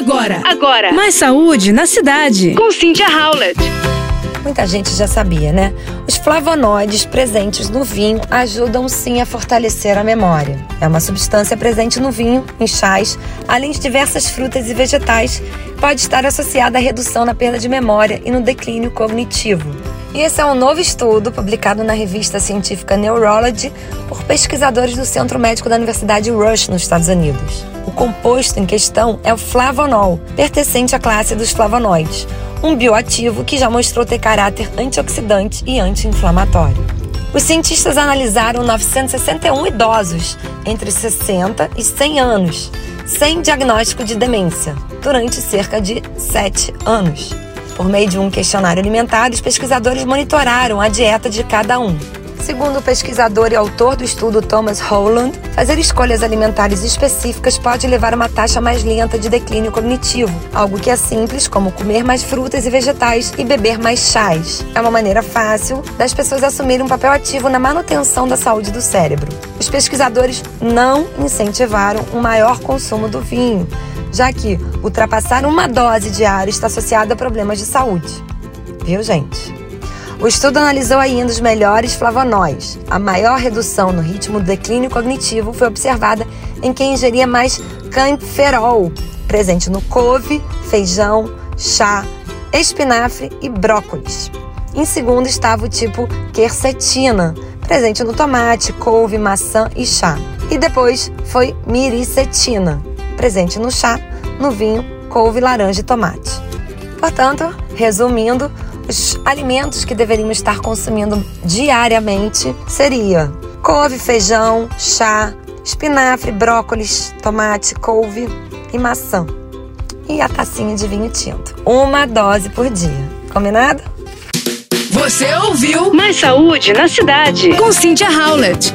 Agora. Agora. Mais saúde na cidade. Com Cynthia Howlett. Muita gente já sabia, né? Os flavonoides presentes no vinho ajudam sim a fortalecer a memória. É uma substância presente no vinho, em chás, além de diversas frutas e vegetais, pode estar associada à redução na perda de memória e no declínio cognitivo. E esse é um novo estudo publicado na revista científica Neurology por pesquisadores do Centro Médico da Universidade Rush, nos Estados Unidos. O composto em questão é o flavonol, pertencente à classe dos flavonoides, um bioativo que já mostrou ter caráter antioxidante e anti-inflamatório. Os cientistas analisaram 961 idosos entre 60 e 100 anos, sem diagnóstico de demência, durante cerca de 7 anos. Por meio de um questionário alimentar, os pesquisadores monitoraram a dieta de cada um. Segundo o pesquisador e autor do estudo Thomas Holland, fazer escolhas alimentares específicas pode levar a uma taxa mais lenta de declínio cognitivo, algo que é simples, como comer mais frutas e vegetais e beber mais chás. É uma maneira fácil das pessoas assumirem um papel ativo na manutenção da saúde do cérebro. Os pesquisadores não incentivaram um maior consumo do vinho, já que ultrapassar uma dose diária está associado a problemas de saúde. Viu, gente? O estudo analisou ainda os melhores flavonoides. A maior redução no ritmo do declínio cognitivo foi observada em quem ingeria mais camferol, presente no couve, feijão, chá, espinafre e brócolis. Em segundo estava o tipo quercetina, presente no tomate, couve, maçã e chá. E depois foi miricetina, presente no chá, no vinho, couve, laranja e tomate. Portanto, resumindo, alimentos que deveríamos estar consumindo diariamente seria couve, feijão, chá, espinafre, brócolis, tomate, couve e maçã. E a tacinha de vinho tinto. Uma dose por dia. Combinado? Você ouviu Mais saúde na cidade. com Cynthia Howlett.